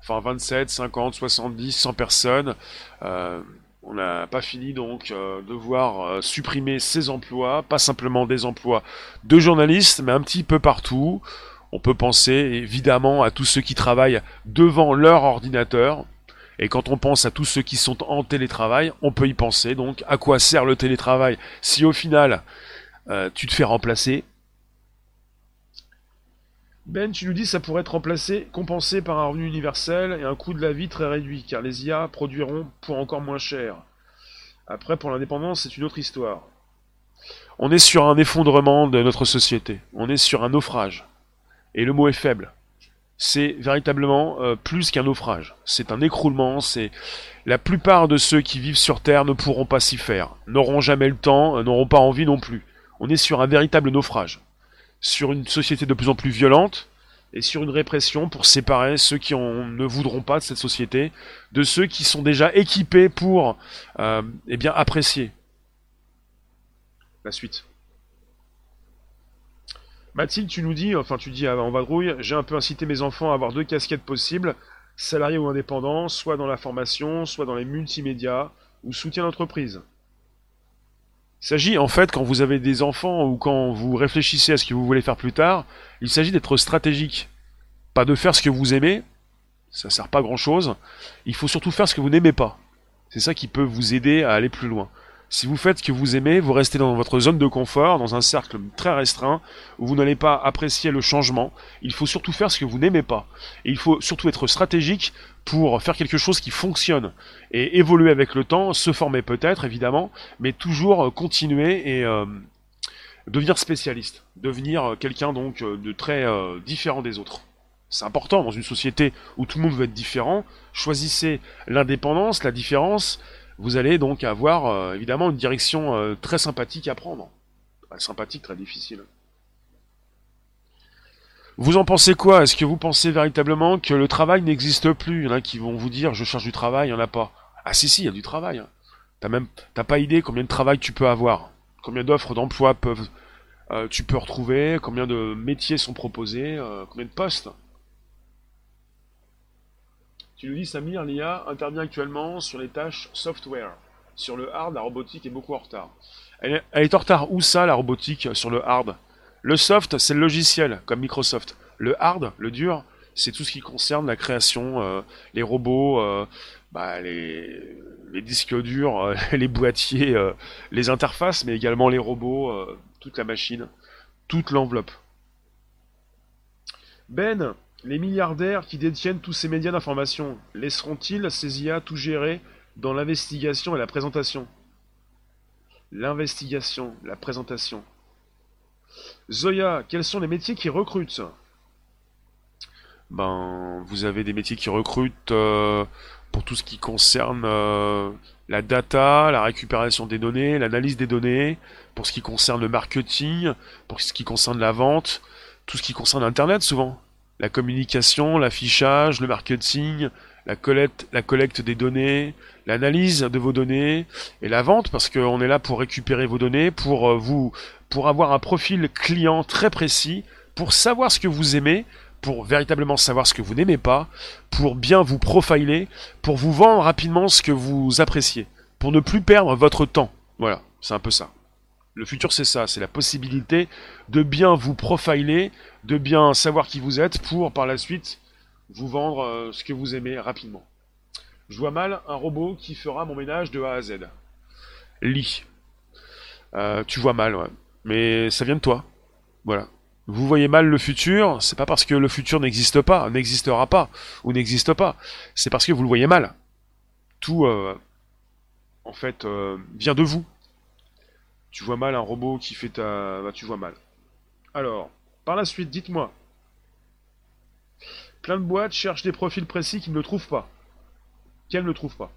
enfin 27, 50, 70, 100 personnes. Euh, on n'a pas fini donc euh, de voir euh, supprimer ces emplois, pas simplement des emplois de journalistes, mais un petit peu partout. On peut penser évidemment à tous ceux qui travaillent devant leur ordinateur. Et quand on pense à tous ceux qui sont en télétravail, on peut y penser. Donc à quoi sert le télétravail si au final euh, tu te fais remplacer? Ben, tu nous dis ça pourrait être remplacé, compensé par un revenu universel et un coût de la vie très réduit, car les IA produiront pour encore moins cher. Après, pour l'indépendance, c'est une autre histoire. On est sur un effondrement de notre société. On est sur un naufrage. Et le mot est faible. C'est véritablement euh, plus qu'un naufrage. C'est un écroulement. C'est la plupart de ceux qui vivent sur Terre ne pourront pas s'y faire, n'auront jamais le temps, n'auront pas envie non plus. On est sur un véritable naufrage sur une société de plus en plus violente et sur une répression pour séparer ceux qui ne voudront pas de cette société de ceux qui sont déjà équipés pour euh, eh apprécier la suite. Mathilde, tu nous dis, enfin tu dis en vadrouille, j'ai un peu incité mes enfants à avoir deux casquettes possibles, salariés ou indépendants, soit dans la formation, soit dans les multimédias, ou soutien d'entreprise. Il s'agit en fait, quand vous avez des enfants ou quand vous réfléchissez à ce que vous voulez faire plus tard, il s'agit d'être stratégique. Pas de faire ce que vous aimez, ça sert pas à grand chose. Il faut surtout faire ce que vous n'aimez pas. C'est ça qui peut vous aider à aller plus loin. Si vous faites ce que vous aimez, vous restez dans votre zone de confort, dans un cercle très restreint, où vous n'allez pas apprécier le changement. Il faut surtout faire ce que vous n'aimez pas. Et il faut surtout être stratégique pour faire quelque chose qui fonctionne. Et évoluer avec le temps, se former peut-être, évidemment, mais toujours continuer et euh, devenir spécialiste. Devenir quelqu'un donc de très euh, différent des autres. C'est important dans une société où tout le monde veut être différent. Choisissez l'indépendance, la différence, vous allez donc avoir euh, évidemment une direction euh, très sympathique à prendre. sympathique, très difficile. Vous en pensez quoi? Est-ce que vous pensez véritablement que le travail n'existe plus? Il y en a qui vont vous dire je cherche du travail, il n'y en a pas. Ah si si, il y a du travail. T'as même t'as pas idée combien de travail tu peux avoir, combien d'offres d'emploi peuvent euh, tu peux retrouver, combien de métiers sont proposés, combien de postes. Tu nous dis, Samir, l'IA intervient actuellement sur les tâches software. Sur le hard, la robotique est beaucoup en retard. Elle est, en retard où ça, la robotique, sur le hard? Le soft, c'est le logiciel, comme Microsoft. Le hard, le dur, c'est tout ce qui concerne la création, euh, les robots, euh, bah, les, disques durs, euh, les boîtiers, les interfaces, mais également les robots, toute la machine, toute l'enveloppe. Ben, les milliardaires qui détiennent tous ces médias d'information laisseront-ils ces IA tout gérer dans l'investigation et la présentation? L'investigation, la présentation. Zoya, quels sont les métiers qui recrutent? Ben, vous avez des métiers qui recrutent euh, pour tout ce qui concerne euh, la data, la récupération des données, l'analyse des données, pour ce qui concerne le marketing, pour ce qui concerne la vente, tout ce qui concerne Internet souvent la communication, l'affichage, le marketing, la collecte, la collecte des données, l'analyse de vos données et la vente parce qu'on est là pour récupérer vos données, pour euh, vous, pour avoir un profil client très précis, pour savoir ce que vous aimez, pour véritablement savoir ce que vous n'aimez pas, pour bien vous profiler, pour vous vendre rapidement ce que vous appréciez, pour ne plus perdre votre temps. Voilà, c'est un peu ça. Le futur, c'est ça, c'est la possibilité de bien vous profiler, de bien savoir qui vous êtes pour par la suite vous vendre euh, ce que vous aimez rapidement. Je vois mal un robot qui fera mon ménage de A à Z. Lit. Euh, tu vois mal, ouais. Mais ça vient de toi. Voilà. Vous voyez mal le futur, c'est pas parce que le futur n'existe pas, n'existera pas, ou n'existe pas. C'est parce que vous le voyez mal. Tout, euh, en fait, vient de vous. Tu vois mal un robot qui fait ta... Bah, tu vois mal. Alors, par la suite, dites-moi. Plein de boîtes cherchent des profils précis qu'ils ne trouvent pas. Qu'elles ne trouvent pas.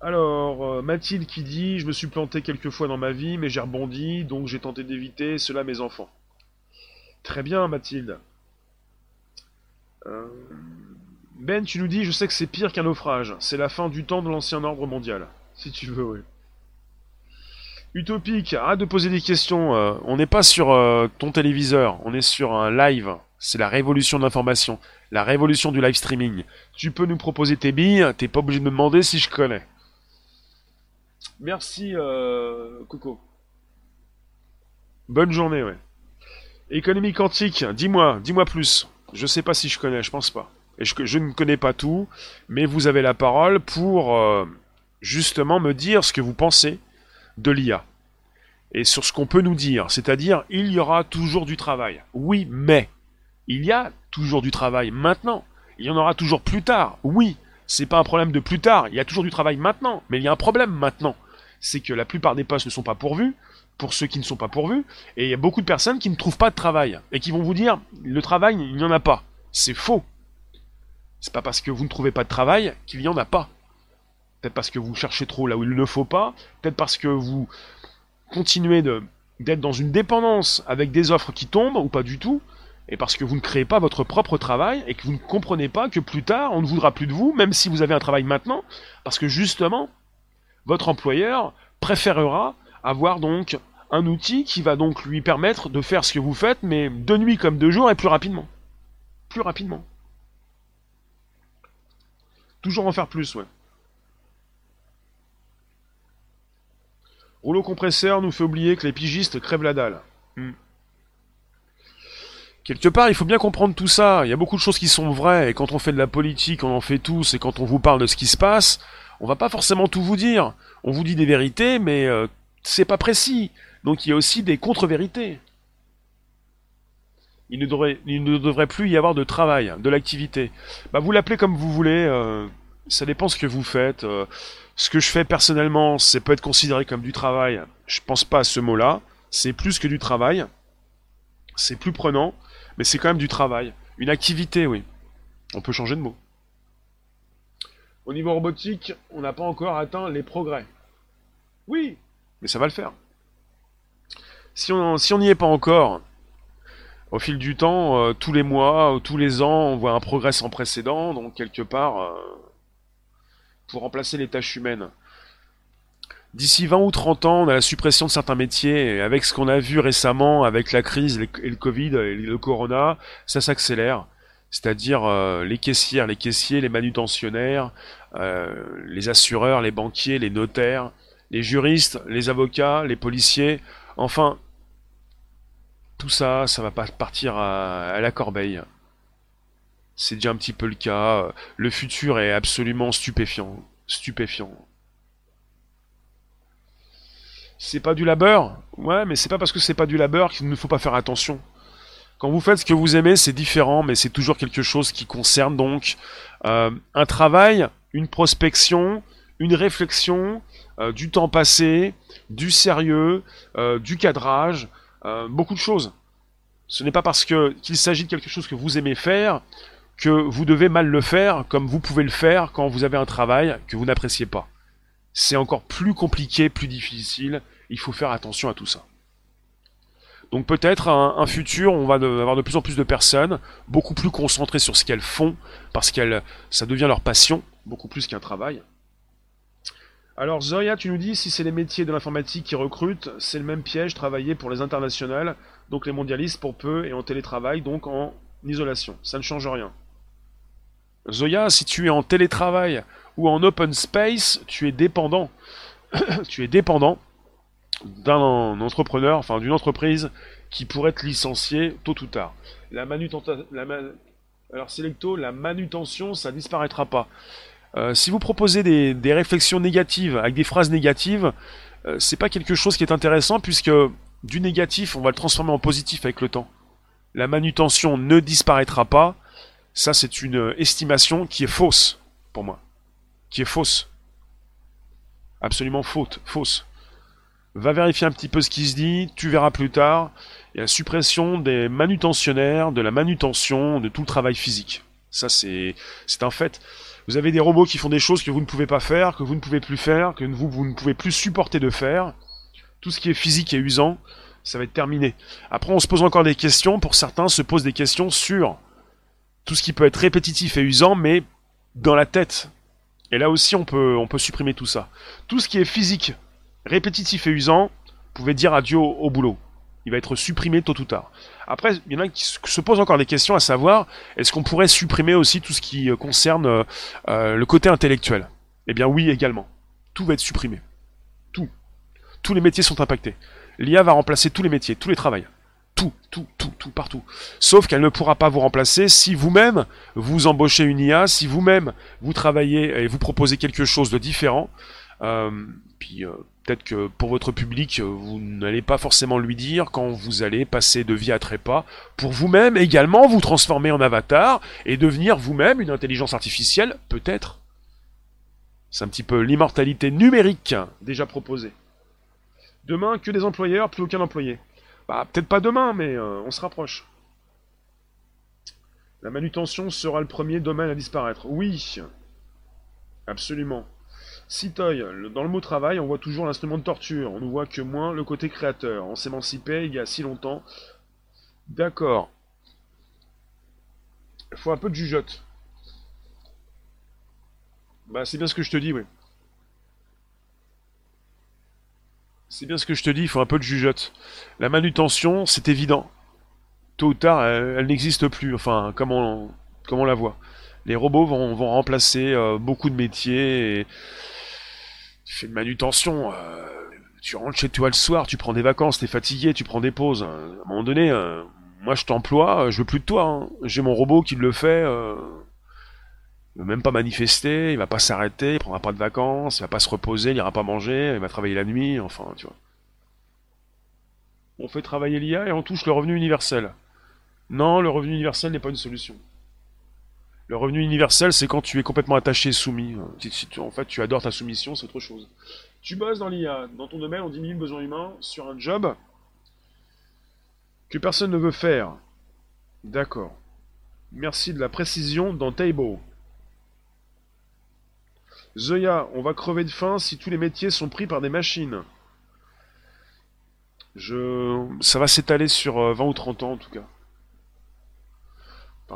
Alors, euh, Mathilde qui dit Je me suis planté quelques fois dans ma vie, mais j'ai rebondi, donc j'ai tenté d'éviter cela mes enfants. Très bien, Mathilde. Euh, ben, tu nous dis Je sais que c'est pire qu'un naufrage. C'est la fin du temps de l'ancien ordre mondial. Si tu veux, oui. Utopique, arrête de poser des questions. Euh, on n'est pas sur euh, ton téléviseur, on est sur un live. C'est la révolution de l'information, la révolution du live streaming. Tu peux nous proposer tes billes, t'es pas obligé de me demander si je connais. Merci, euh, Coco. Bonne journée, ouais. Économie quantique, dis-moi, dis-moi plus. Je sais pas si je connais, je pense pas. Et je, je ne connais pas tout, mais vous avez la parole pour justement me dire ce que vous pensez de l'IA. Et sur ce qu'on peut nous dire, c'est-à-dire il y aura toujours du travail. Oui, mais il y a toujours du travail maintenant. Il y en aura toujours plus tard. Oui, c'est pas un problème de plus tard. Il y a toujours du travail maintenant, mais il y a un problème maintenant. C'est que la plupart des postes ne sont pas pourvus, pour ceux qui ne sont pas pourvus, et il y a beaucoup de personnes qui ne trouvent pas de travail et qui vont vous dire le travail, il n'y en a pas. C'est faux. C'est pas parce que vous ne trouvez pas de travail qu'il n'y en a pas. Peut-être parce que vous cherchez trop là où il ne faut pas. Peut-être parce que vous continuez d'être dans une dépendance avec des offres qui tombent ou pas du tout. Et parce que vous ne créez pas votre propre travail et que vous ne comprenez pas que plus tard on ne voudra plus de vous, même si vous avez un travail maintenant, parce que justement, votre employeur préférera avoir donc un outil qui va donc lui permettre de faire ce que vous faites, mais de nuit comme de jour et plus rapidement. Plus rapidement. Toujours en faire plus, ouais. Rouleau compresseur nous fait oublier que les pigistes crèvent la dalle. Hmm. Quelque part, il faut bien comprendre tout ça. Il y a beaucoup de choses qui sont vraies, et quand on fait de la politique, on en fait tous, et quand on vous parle de ce qui se passe, on va pas forcément tout vous dire. On vous dit des vérités, mais euh, c'est pas précis. Donc il y a aussi des contre-vérités. Il ne, devrait, il ne devrait plus y avoir de travail, de l'activité. Bah, vous l'appelez comme vous voulez, euh, ça dépend ce que vous faites. euh. Ce que je fais personnellement, c'est peut être considéré comme du travail. Je pense pas à ce mot-là. C'est plus que du travail. C'est plus prenant, mais c'est quand même du travail. Une activité, oui. On peut changer de mot. Au niveau robotique, on n'a pas encore atteint les progrès. Oui, mais ça va le faire. Si on si on n'y est pas encore, au fil du temps, euh, tous les mois, ou tous les ans, on voit un progrès sans précédent, donc quelque part, euh, pour remplacer les tâches humaines. D'ici 20 ou 30 ans, on a la suppression de certains métiers, avec ce qu'on a vu récemment, avec la crise et le Covid et le Corona, ça s'accélère. C'est-à-dire euh, les caissières, les caissiers, les manutentionnaires, euh, les assureurs, les banquiers, les notaires, les juristes, les avocats, les policiers, enfin, tout ça, ça va pas partir à la corbeille. C'est déjà un petit peu le cas. Le futur est absolument stupéfiant. Stupéfiant. C'est pas du labeur? Ouais, mais c'est pas parce que c'est pas du labeur qu'il ne faut pas faire attention. Quand vous faites ce que vous aimez, c'est différent, mais c'est toujours quelque chose qui concerne donc euh, un travail, une prospection, une réflexion, euh, du temps passé, du sérieux, euh, du cadrage, beaucoup de choses. Ce n'est pas parce qu'il s'agit de quelque chose que vous aimez faire que vous devez mal le faire, comme vous pouvez le faire quand vous avez un travail que vous n'appréciez pas. C'est encore plus compliqué, plus difficile. Il faut faire attention à tout ça. Donc peut-être un, futur, on va avoir de plus en plus de personnes beaucoup plus concentrées sur ce qu'elles font, parce qu'elles, ça devient leur passion, beaucoup plus qu'un travail. Alors Zoya, tu nous dis si c'est les métiers de l'informatique qui recrutent, c'est le même piège, travailler pour les internationales, donc les mondialistes pour peu et en télétravail, donc en isolation. Ça ne change rien. Zoya, si tu es en télétravail ou en open space, tu es dépendant. tu es dépendant d'un entrepreneur, enfin d'une entreprise qui pourrait te licencier tôt ou tard. La manutention, alors Selecto, la manutention, ça disparaîtra pas. Euh, si vous proposez des, des réflexions négatives avec des phrases négatives, euh, c'est pas quelque chose qui est intéressant puisque du négatif, on va le transformer en positif avec le temps. La manutention ne disparaîtra pas. Ça, c'est une estimation qui est fausse pour moi, qui est fausse, absolument faute, fausse. Va vérifier un petit peu ce qui se dit, tu verras plus tard. Il y a la suppression des manutentionnaires, de la manutention, de tout le travail physique. Ça, c'est c'est un fait. Vous avez des robots qui font des choses que vous ne pouvez pas faire, que vous ne pouvez plus faire, que vous, vous ne pouvez plus supporter de faire. Tout ce qui est physique et usant, ça va être terminé. Après, on se pose encore des questions. Pour certains, se posent des questions sur tout ce qui peut être répétitif et usant, mais dans la tête. Et là aussi, on peut, on peut supprimer tout ça. Tout ce qui est physique, répétitif et usant, vous pouvez dire adieu au, boulot. Il va être supprimé tôt ou tard. Après, il y en a qui se se posent encore des questions à savoir, est-ce qu'on pourrait supprimer aussi tout ce qui euh, concerne euh, euh, le côté intellectuel? Eh bien oui, également. Tout va être supprimé. Tout. Tous les métiers sont impactés. L'IA va remplacer tous les métiers, tous les travails. Tout, tout, tout, tout, partout. Sauf qu'elle ne pourra pas vous remplacer si vous-même vous embauchez une IA, si vous-même vous travaillez et vous proposez quelque chose de différent. Euh, puis euh, peut-être que pour votre public, vous n'allez pas forcément lui dire quand vous allez passer de vie à trépas pour vous-même également vous transformer en avatar et devenir vous-même une intelligence artificielle, peut-être. C'est un petit peu l'immortalité numérique déjà proposée. Demain, que des employeurs, plus aucun employé. Bah, peut-être pas demain, mais euh, on se rapproche. La manutention sera le premier domaine à disparaître. Oui, absolument. Citoy, dans le mot travail, on voit toujours l'instrument de torture. On ne voit que moins le côté créateur. On s'émancipait il y a si longtemps. D'accord. Il faut un peu de jugeote. Bah, c'est bien ce que je te dis, oui. C'est bien ce que je te dis, il faut un peu de jugeote. La manutention, c'est évident. Tôt ou tard, elle, n'existe plus. Enfin, comme on, la voit. Les robots vont, remplacer euh, beaucoup de métiers. Tu fais de manutention. euh, tu rentres chez toi le soir, tu prends des vacances, t'es fatigué, tu prends des pauses. À un moment donné, euh, moi je t'emploie, je veux plus de toi. hein. J'ai mon robot qui le fait. Il va même pas manifester, il va pas s'arrêter, il prendra pas de vacances, il va pas se reposer, il ira pas manger, il va travailler la nuit, enfin, tu vois. On fait travailler l'IA et on touche le revenu universel. Non, le revenu universel n'est pas une solution. Le revenu universel, c'est quand tu es complètement attaché et soumis. en fait, tu adores ta soumission, c'est autre chose. Tu bosses dans l'IA. Dans ton domaine, on diminue le besoin humain sur un job que personne ne veut faire. D'accord. Merci de la précision dans Table. Zoya, on va crever de faim si tous les métiers sont pris par des machines. Je... Ça va s'étaler sur 20 euh, ou 30 ans en tout cas.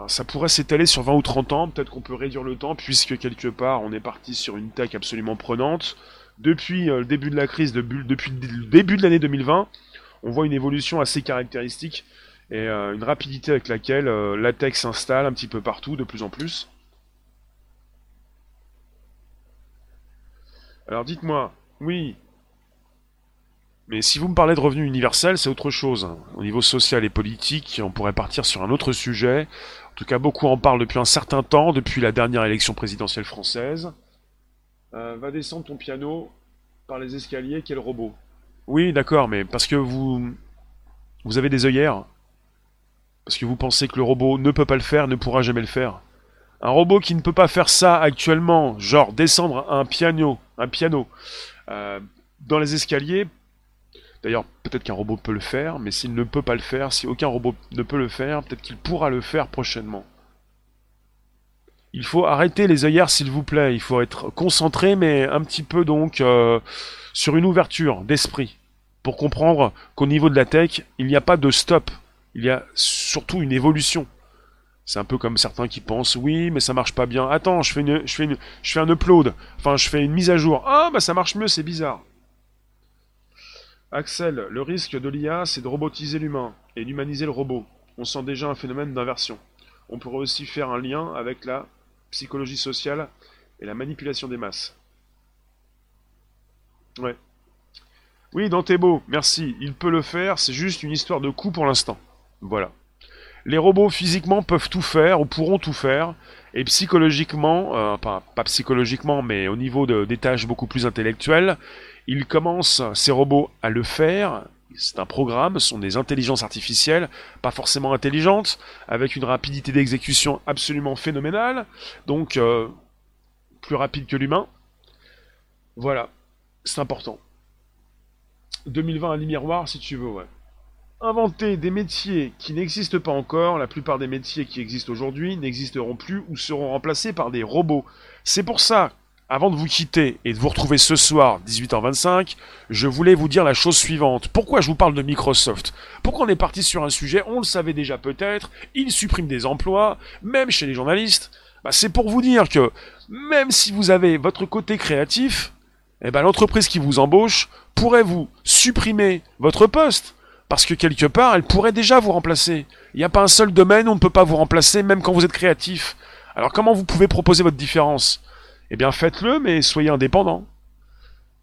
ça pourrait s'étaler sur 20 ou 30 ans, peut-être qu'on peut réduire le temps, puisque quelque part on est parti sur une tech absolument prenante. Depuis euh, le début de la crise, depuis le début de l'année 2020, on voit une évolution assez caractéristique et euh, une rapidité avec laquelle la tech s'installe un petit peu partout, de plus en plus. Alors dites-moi, oui, mais si vous me parlez de revenu universel, c'est autre chose. Au niveau social et politique, on pourrait partir sur un autre sujet. En tout cas, beaucoup en parlent depuis un certain temps, depuis la dernière élection présidentielle française. Euh, va descendre ton piano par les escaliers, quel robot Oui, d'accord, mais parce que vous... Vous avez des œillères Parce que vous pensez que le robot ne peut pas le faire, ne pourra jamais le faire un robot qui ne peut pas faire ça actuellement, genre descendre un piano, un piano euh, dans les escaliers. D'ailleurs, peut-être qu'un robot peut le faire, mais s'il ne peut pas le faire, si aucun robot ne peut le faire, peut-être qu'il pourra le faire prochainement. Il faut arrêter les œillères, s'il vous plaît. Il faut être concentré, mais un petit peu donc euh, sur une ouverture d'esprit pour comprendre qu'au niveau de la tech, il n'y a pas de stop. Il y a surtout une évolution. C'est un peu comme certains qui pensent oui, mais ça marche pas bien. Attends, je fais une, je fais une, je fais un upload. Enfin, je fais une mise à jour. Ah, bah ça marche mieux, c'est bizarre. Axel, le risque de l'IA, c'est de robotiser l'humain et d'humaniser le robot. On sent déjà un phénomène d'inversion. On pourrait aussi faire un lien avec la psychologie sociale et la manipulation des masses. Ouais. Oui, Dantebo, merci. Il peut le faire, c'est juste une histoire de coût pour l'instant. Voilà. Les robots physiquement peuvent tout faire ou pourront tout faire, et psychologiquement, euh, pas, psychologiquement, mais au niveau de, des tâches beaucoup plus intellectuelles, ils commencent, ces robots, à le faire. C'est un programme, ce sont des intelligences artificielles, pas forcément intelligentes, avec une rapidité d'exécution absolument phénoménale, donc euh, plus rapide que l'humain. Voilà, c'est important. 2020 à miroir si tu veux, ouais inventer des métiers qui n'existent pas encore, la plupart des métiers qui existent aujourd'hui n'existeront plus ou seront remplacés par des robots. C'est pour ça, avant de vous quitter et de vous retrouver ce soir, 18h25, je voulais vous dire la chose suivante. Pourquoi je vous parle de Microsoft? Pourquoi on est parti sur un sujet, on le savait déjà peut-être, il supprime des emplois, même chez les journalistes? Bah, c'est pour vous dire que même si vous avez votre côté créatif, eh ben, l'entreprise qui vous embauche pourrait vous supprimer votre poste parce que quelque part, elle pourrait déjà vous remplacer. Il n'y a pas un seul domaine où on ne peut pas vous remplacer, même quand vous êtes créatif. Alors comment vous pouvez proposer votre différence? Eh bien faites-le, mais soyez indépendant.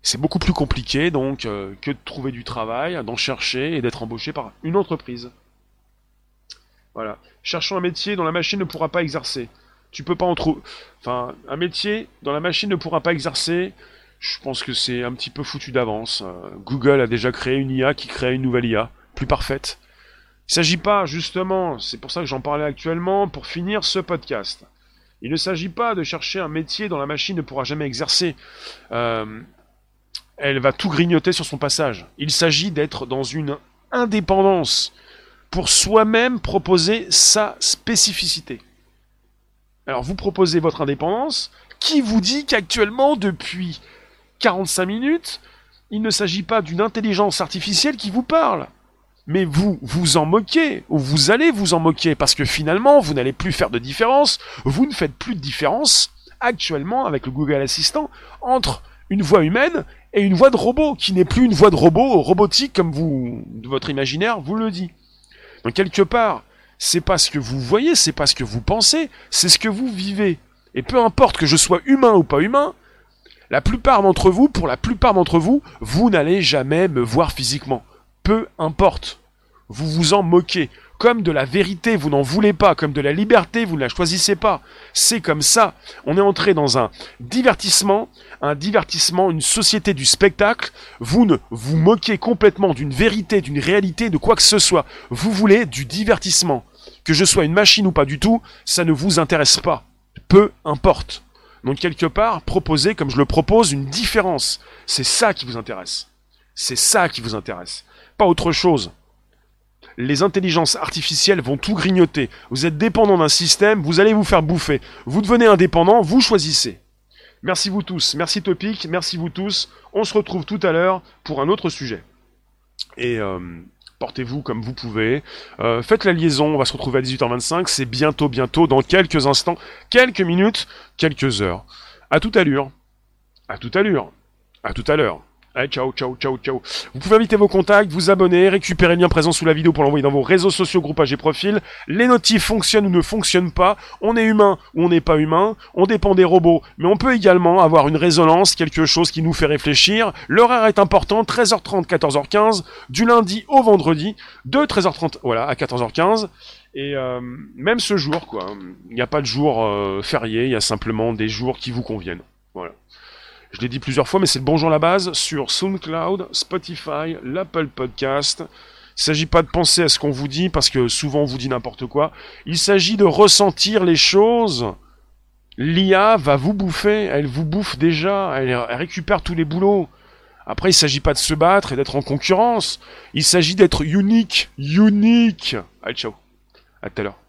C'est beaucoup plus compliqué donc euh, que de trouver du travail, d'en chercher et d'être embauché par une entreprise. Voilà. Cherchons un métier dont la machine ne pourra pas exercer. Tu peux pas en trouver. Enfin, un métier dont la machine ne pourra pas exercer, je pense que c'est un petit peu foutu d'avance. Euh, Google a déjà créé une IA qui crée une nouvelle IA, plus parfaite. Il ne s'agit pas, justement, c'est pour ça que j'en parlais actuellement, pour finir ce podcast. Il ne s'agit pas de chercher un métier dont la machine ne pourra jamais exercer. Euh, elle va tout grignoter sur son passage. Il s'agit d'être dans une indépendance pour soi-même proposer sa spécificité. Alors vous proposez votre indépendance, qui vous dit qu'actuellement, depuis 45 minutes, il ne s'agit pas d'une intelligence artificielle qui vous parle. Mais vous vous en moquez, ou vous allez vous en moquer, parce que finalement, vous n'allez plus faire de différence, vous ne faites plus de différence actuellement avec le Google Assistant entre une voix humaine et une voix de robot, qui n'est plus une voix de robot robotique comme vous, votre imaginaire vous le dit. Donc quelque part, c'est pas ce que vous voyez, c'est pas ce que vous pensez, c'est ce que vous vivez. Et peu importe que je sois humain ou pas humain, la plupart d'entre vous, pour la plupart d'entre vous, vous n'allez jamais me voir physiquement. Peu importe. Vous vous en moquez. comme de la vérité, vous n'en voulez pas, comme de la liberté, vous ne la choisissez pas. C'est comme ça. On est entré dans un divertissement, un divertissement, une société du spectacle. Vous ne vous moquez complètement d'une vérité, d'une réalité, de quoi que ce soit. Vous voulez du divertissement. Que je sois une machine ou pas du tout, ça ne vous intéresse pas. Peu importe. Donc quelque part, proposez, comme je le propose, une différence. C'est ça qui vous intéresse. C'est ça qui vous intéresse. Pas autre chose les intelligences artificielles vont tout grignoter. Vous êtes dépendant d'un système, vous allez vous faire bouffer. Vous devenez indépendant, vous choisissez. Merci vous tous, merci Topic, merci vous tous. On se retrouve tout à l'heure pour un autre sujet. Et euh, portez-vous comme vous pouvez. Euh, faites la liaison, on va se retrouver à 18h25, c'est bientôt, bientôt, dans quelques instants, quelques minutes, quelques heures. À toute allure. À toute allure. À tout à l'heure. Allez, ciao, ciao, ciao, ciao. Vous pouvez inviter vos contacts, vous abonner, récupérer le lien présent sous la vidéo pour l'envoyer dans vos réseaux sociaux, groupages et profils. Les notifs fonctionnent ou ne fonctionnent pas. On est humain ou on n'est pas humain. On dépend des robots. Mais on peut également avoir une résonance, quelque chose qui nous fait réfléchir. L'horaire est important, 13h30, 14h15, du lundi au vendredi, de 13h30, voilà, à 14h15. Et euh, même ce jour, quoi. Il n'y a pas de jour euh, férié, il y a simplement des jours qui vous conviennent. Je l'ai dit plusieurs fois, mais c'est le bonjour à la base sur SoundCloud, Spotify, l'Apple Podcast. Il ne s'agit pas de penser à ce qu'on vous dit, parce que souvent on vous dit n'importe quoi. Il s'agit de ressentir les choses. L'IA va vous bouffer, elle vous bouffe déjà, elle, récupère tous les boulots. Après, il ne s'agit pas de se battre et d'être en concurrence. Il s'agit d'être unique, unique. Allez, ciao. À tout à l'heure.